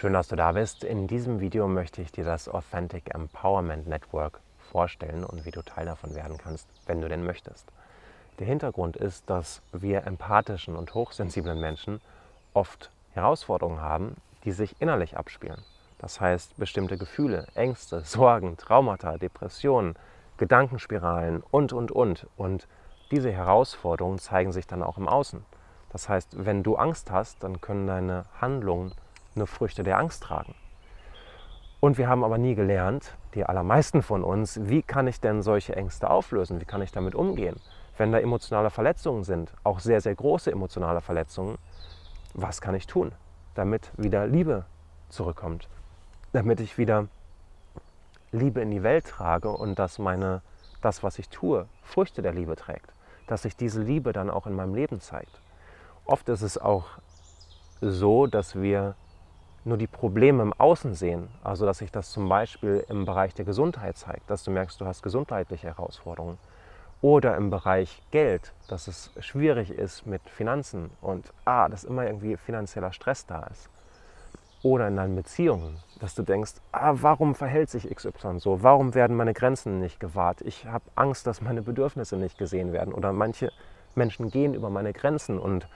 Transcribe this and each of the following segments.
Schön, dass du da bist. In diesem Video möchte ich dir das Authentic Empowerment Network vorstellen und wie du Teil davon werden kannst, wenn du denn möchtest. Der Hintergrund ist, dass wir empathischen und hochsensiblen Menschen oft Herausforderungen haben, die sich innerlich abspielen. Das heißt, bestimmte Gefühle, Ängste, Sorgen, Traumata, Depressionen, Gedankenspiralen und, und, und. Und diese Herausforderungen zeigen sich dann auch im Außen. Das heißt, wenn du Angst hast, dann können deine Handlungen nur Früchte der Angst tragen. Und wir haben aber nie gelernt, die allermeisten von uns, wie kann ich denn solche Ängste auflösen? Wie kann ich damit umgehen? Wenn da emotionale Verletzungen sind, auch sehr, sehr große emotionale Verletzungen, was kann ich tun, damit wieder Liebe zurückkommt? Damit ich wieder Liebe in die Welt trage und dass meine, das, was ich tue, Früchte der Liebe trägt. Dass sich diese Liebe dann auch in meinem Leben zeigt. Oft ist es auch so, dass wir nur die Probleme im Außen sehen, also dass sich das zum Beispiel im Bereich der Gesundheit zeigt, dass du merkst, du hast gesundheitliche Herausforderungen, oder im Bereich Geld, dass es schwierig ist mit Finanzen und ah, dass immer irgendwie finanzieller Stress da ist. Oder in deinen Beziehungen, dass du denkst, ah, warum verhält sich XY so? Warum werden meine Grenzen nicht gewahrt? Ich habe Angst, dass meine Bedürfnisse nicht gesehen werden. Oder manche Menschen gehen über meine Grenzen und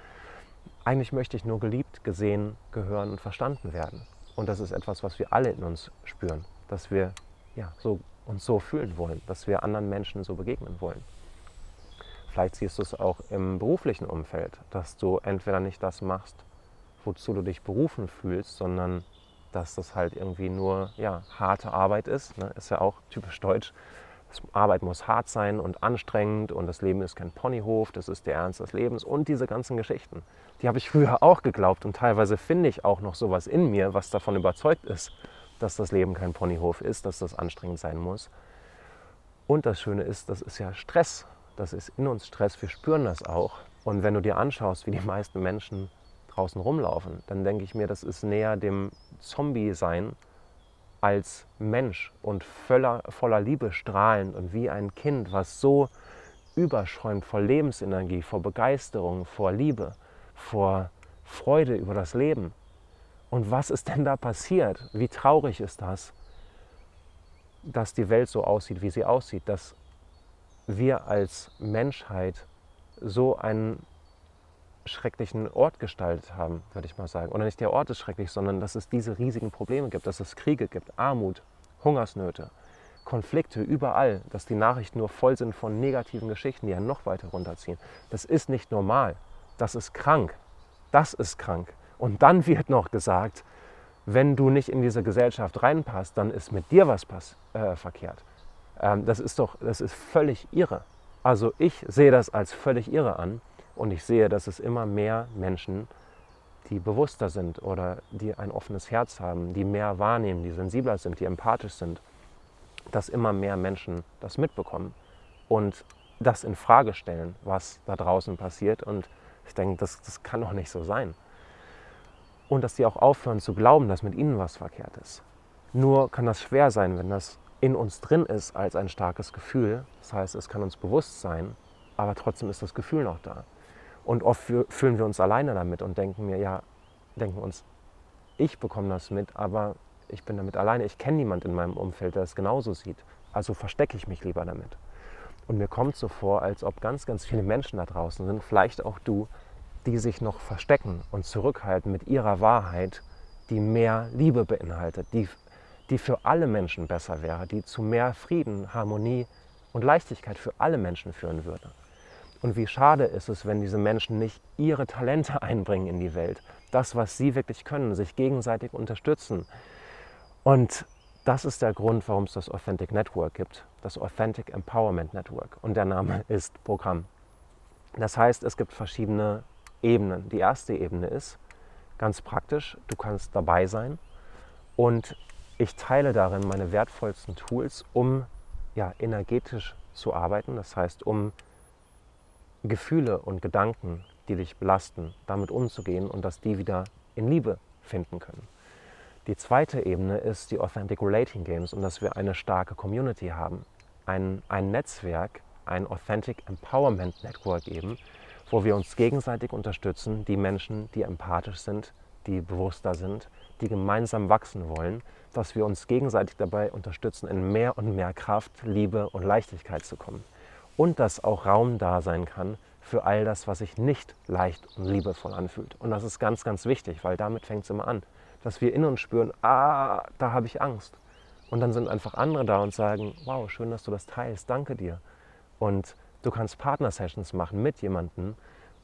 eigentlich möchte ich nur geliebt, gesehen, gehören und verstanden werden. Und das ist etwas, was wir alle in uns spüren, dass wir ja, so, uns so fühlen wollen, dass wir anderen Menschen so begegnen wollen. Vielleicht siehst du es auch im beruflichen Umfeld, dass du entweder nicht das machst, wozu du dich berufen fühlst, sondern dass das halt irgendwie nur ja, harte Arbeit ist. Ne? Ist ja auch typisch deutsch. Arbeit muss hart sein und anstrengend und das Leben ist kein Ponyhof, das ist der Ernst des Lebens und diese ganzen Geschichten. Die habe ich früher auch geglaubt und teilweise finde ich auch noch sowas in mir, was davon überzeugt ist, dass das Leben kein Ponyhof ist, dass das anstrengend sein muss. Und das Schöne ist, das ist ja Stress. Das ist in uns Stress, wir spüren das auch. Und wenn du dir anschaust, wie die meisten Menschen draußen rumlaufen, dann denke ich mir, das ist näher dem Zombie-Sein als Mensch und voller, voller Liebe strahlend und wie ein Kind, was so überschäumt vor Lebensenergie, vor Begeisterung, vor Liebe, vor Freude über das Leben. Und was ist denn da passiert? Wie traurig ist das, dass die Welt so aussieht, wie sie aussieht, dass wir als Menschheit so einen schrecklichen Ort gestaltet haben, würde ich mal sagen. Oder nicht der Ort ist schrecklich, sondern dass es diese riesigen Probleme gibt, dass es Kriege gibt, Armut, Hungersnöte, Konflikte überall, dass die Nachrichten nur voll sind von negativen Geschichten, die ja noch weiter runterziehen. Das ist nicht normal. Das ist krank. Das ist krank. Und dann wird noch gesagt, wenn du nicht in diese Gesellschaft reinpasst, dann ist mit dir was pass äh, verkehrt. Ähm, das ist doch, das ist völlig irre. Also ich sehe das als völlig irre an und ich sehe, dass es immer mehr Menschen, die bewusster sind oder die ein offenes Herz haben, die mehr wahrnehmen, die sensibler sind, die empathisch sind, dass immer mehr Menschen das mitbekommen und das in Frage stellen, was da draußen passiert. Und ich denke, das, das kann doch nicht so sein. Und dass sie auch aufhören zu glauben, dass mit ihnen was verkehrt ist. Nur kann das schwer sein, wenn das in uns drin ist als ein starkes Gefühl. Das heißt, es kann uns bewusst sein, aber trotzdem ist das Gefühl noch da. Und oft fühlen wir uns alleine damit und denken mir, ja, denken uns, ich bekomme das mit, aber ich bin damit alleine. Ich kenne niemanden in meinem Umfeld, der es genauso sieht. Also verstecke ich mich lieber damit. Und mir kommt so vor, als ob ganz, ganz viele Menschen da draußen sind, vielleicht auch du, die sich noch verstecken und zurückhalten mit ihrer Wahrheit, die mehr Liebe beinhaltet, die, die für alle Menschen besser wäre, die zu mehr Frieden, Harmonie und Leichtigkeit für alle Menschen führen würde. Und wie schade ist es, wenn diese Menschen nicht ihre Talente einbringen in die Welt. Das, was sie wirklich können, sich gegenseitig unterstützen. Und das ist der Grund, warum es das Authentic Network gibt, das Authentic Empowerment Network. Und der Name ist Programm. Das heißt, es gibt verschiedene Ebenen. Die erste Ebene ist ganz praktisch, du kannst dabei sein und ich teile darin meine wertvollsten Tools, um ja, energetisch zu arbeiten. Das heißt, um Gefühle und Gedanken, die dich belasten, damit umzugehen und dass die wieder in Liebe finden können. Die zweite Ebene ist die Authentic Relating Games und dass wir eine starke Community haben. Ein, ein Netzwerk, ein Authentic Empowerment Network eben, wo wir uns gegenseitig unterstützen, die Menschen, die empathisch sind, die bewusster sind, die gemeinsam wachsen wollen, dass wir uns gegenseitig dabei unterstützen, in mehr und mehr Kraft, Liebe und Leichtigkeit zu kommen. Und dass auch Raum da sein kann für all das, was sich nicht leicht und liebevoll anfühlt. Und das ist ganz, ganz wichtig, weil damit fängt es immer an, dass wir in uns spüren, ah, da habe ich Angst. Und dann sind einfach andere da und sagen, wow, schön, dass du das teilst, danke dir. Und du kannst Partner-Sessions machen mit jemandem,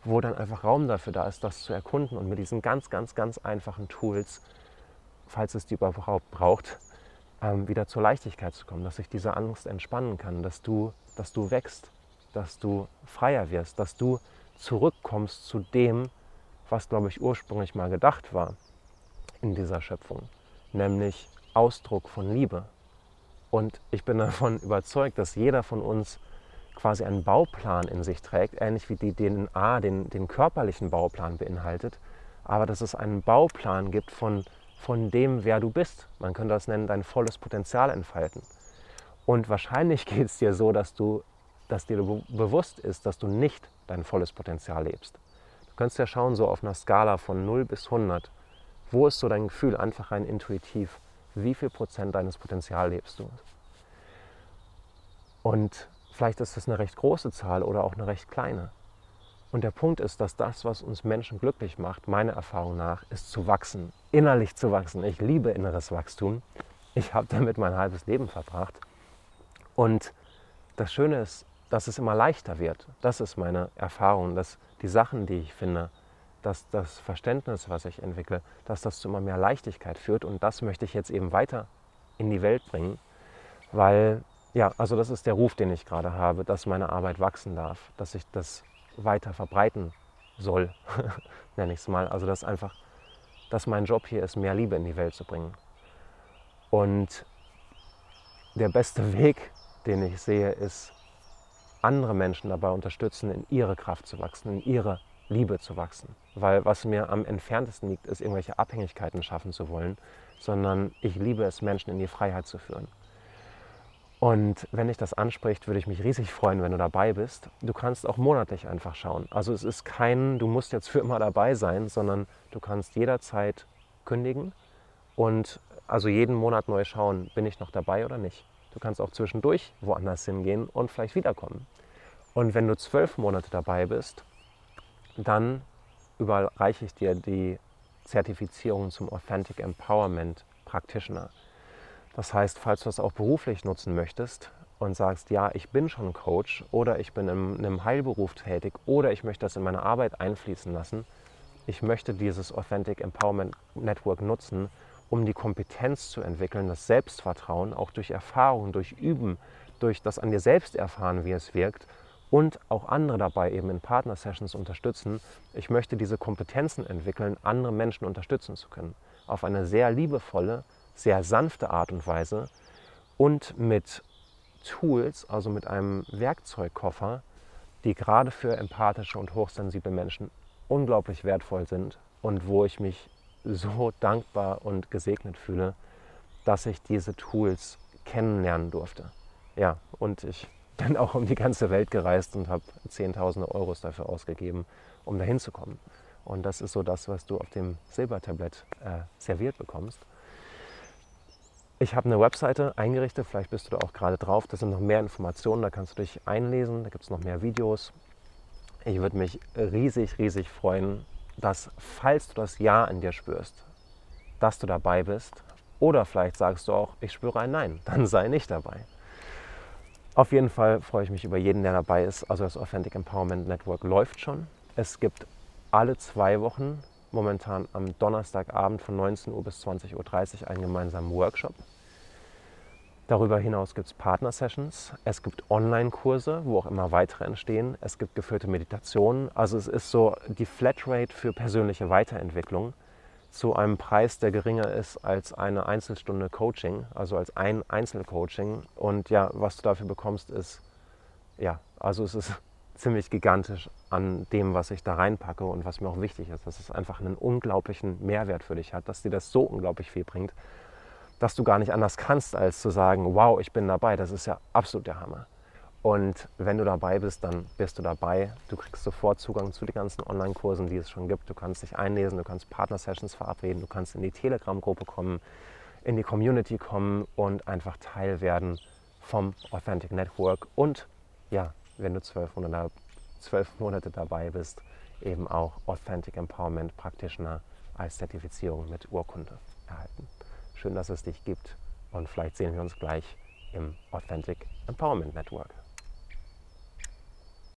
wo dann einfach Raum dafür da ist, das zu erkunden und mit diesen ganz, ganz, ganz einfachen Tools, falls es die überhaupt braucht, ähm, wieder zur Leichtigkeit zu kommen, dass sich diese Angst entspannen kann, dass du, dass du wächst, dass du freier wirst, dass du zurückkommst zu dem, was, glaube ich, ursprünglich mal gedacht war in dieser Schöpfung, nämlich Ausdruck von Liebe. Und ich bin davon überzeugt, dass jeder von uns quasi einen Bauplan in sich trägt, ähnlich wie die DNA den, den körperlichen Bauplan beinhaltet, aber dass es einen Bauplan gibt von, von dem, wer du bist. Man könnte das nennen, dein volles Potenzial entfalten. Und wahrscheinlich geht es dir so, dass, du, dass dir bewusst ist, dass du nicht dein volles Potenzial lebst. Du kannst ja schauen, so auf einer Skala von 0 bis 100, wo ist so dein Gefühl, einfach rein intuitiv, wie viel Prozent deines Potenzials lebst du? Und vielleicht ist das eine recht große Zahl oder auch eine recht kleine. Und der Punkt ist, dass das, was uns Menschen glücklich macht, meiner Erfahrung nach, ist zu wachsen, innerlich zu wachsen. Ich liebe inneres Wachstum. Ich habe damit mein halbes Leben verbracht. Und das Schöne ist, dass es immer leichter wird. Das ist meine Erfahrung, dass die Sachen, die ich finde, dass das Verständnis, was ich entwickle, dass das zu immer mehr Leichtigkeit führt. Und das möchte ich jetzt eben weiter in die Welt bringen, weil, ja, also das ist der Ruf, den ich gerade habe, dass meine Arbeit wachsen darf, dass ich das weiter verbreiten soll, nenne ich es mal. Also dass einfach, dass mein Job hier ist, mehr Liebe in die Welt zu bringen. Und der beste Weg, den ich sehe, ist, andere Menschen dabei unterstützen, in ihre Kraft zu wachsen, in ihre Liebe zu wachsen. Weil was mir am entferntesten liegt, ist irgendwelche Abhängigkeiten schaffen zu wollen, sondern ich liebe es, Menschen in die Freiheit zu führen. Und wenn dich das anspricht, würde ich mich riesig freuen, wenn du dabei bist. Du kannst auch monatlich einfach schauen. Also es ist kein, du musst jetzt für immer dabei sein, sondern du kannst jederzeit kündigen und also jeden Monat neu schauen, bin ich noch dabei oder nicht. Du kannst auch zwischendurch woanders hingehen und vielleicht wiederkommen. Und wenn du zwölf Monate dabei bist, dann überreiche ich dir die Zertifizierung zum Authentic Empowerment Practitioner. Das heißt, falls du das auch beruflich nutzen möchtest und sagst, ja, ich bin schon Coach oder ich bin in einem Heilberuf tätig oder ich möchte das in meine Arbeit einfließen lassen, ich möchte dieses Authentic Empowerment Network nutzen, um die Kompetenz zu entwickeln, das Selbstvertrauen, auch durch Erfahrung, durch Üben, durch das an dir selbst erfahren, wie es wirkt und auch andere dabei eben in Partner-Sessions unterstützen. Ich möchte diese Kompetenzen entwickeln, andere Menschen unterstützen zu können. Auf eine sehr liebevolle, sehr sanfte Art und Weise und mit Tools, also mit einem Werkzeugkoffer, die gerade für empathische und hochsensible Menschen unglaublich wertvoll sind und wo ich mich so dankbar und gesegnet fühle, dass ich diese Tools kennenlernen durfte. Ja, und ich bin auch um die ganze Welt gereist und habe Zehntausende Euros dafür ausgegeben, um dahin zu kommen. Und das ist so das, was du auf dem Silbertablett äh, serviert bekommst. Ich habe eine Webseite eingerichtet, vielleicht bist du da auch gerade drauf. Da sind noch mehr Informationen, da kannst du dich einlesen, da gibt es noch mehr Videos. Ich würde mich riesig, riesig freuen, dass, falls du das Ja in dir spürst, dass du dabei bist. Oder vielleicht sagst du auch, ich spüre ein Nein, dann sei nicht dabei. Auf jeden Fall freue ich mich über jeden, der dabei ist. Also das Authentic Empowerment Network läuft schon. Es gibt alle zwei Wochen, momentan am Donnerstagabend von 19 Uhr bis 20.30 Uhr, einen gemeinsamen Workshop. Darüber hinaus gibt es Partner-Sessions, es gibt Online-Kurse, wo auch immer weitere entstehen, es gibt geführte Meditationen. Also es ist so die Flatrate für persönliche Weiterentwicklung zu einem Preis, der geringer ist als eine Einzelstunde Coaching, also als ein Einzelcoaching. Und ja, was du dafür bekommst, ist, ja, also es ist ziemlich gigantisch an dem, was ich da reinpacke und was mir auch wichtig ist, dass es einfach einen unglaublichen Mehrwert für dich hat, dass dir das so unglaublich viel bringt, dass du gar nicht anders kannst, als zu sagen, wow, ich bin dabei, das ist ja absolut der Hammer. Und wenn du dabei bist, dann bist du dabei. Du kriegst sofort Zugang zu den ganzen Online-Kursen, die es schon gibt. Du kannst dich einlesen, du kannst Partner-Sessions verabreden, du kannst in die Telegram-Gruppe kommen, in die Community kommen und einfach Teil werden vom Authentic Network. Und ja, wenn du zwölf Monate, zwölf Monate dabei bist, eben auch Authentic Empowerment Practitioner als Zertifizierung mit Urkunde erhalten. Schön, dass es dich gibt und vielleicht sehen wir uns gleich im Authentic Empowerment Network.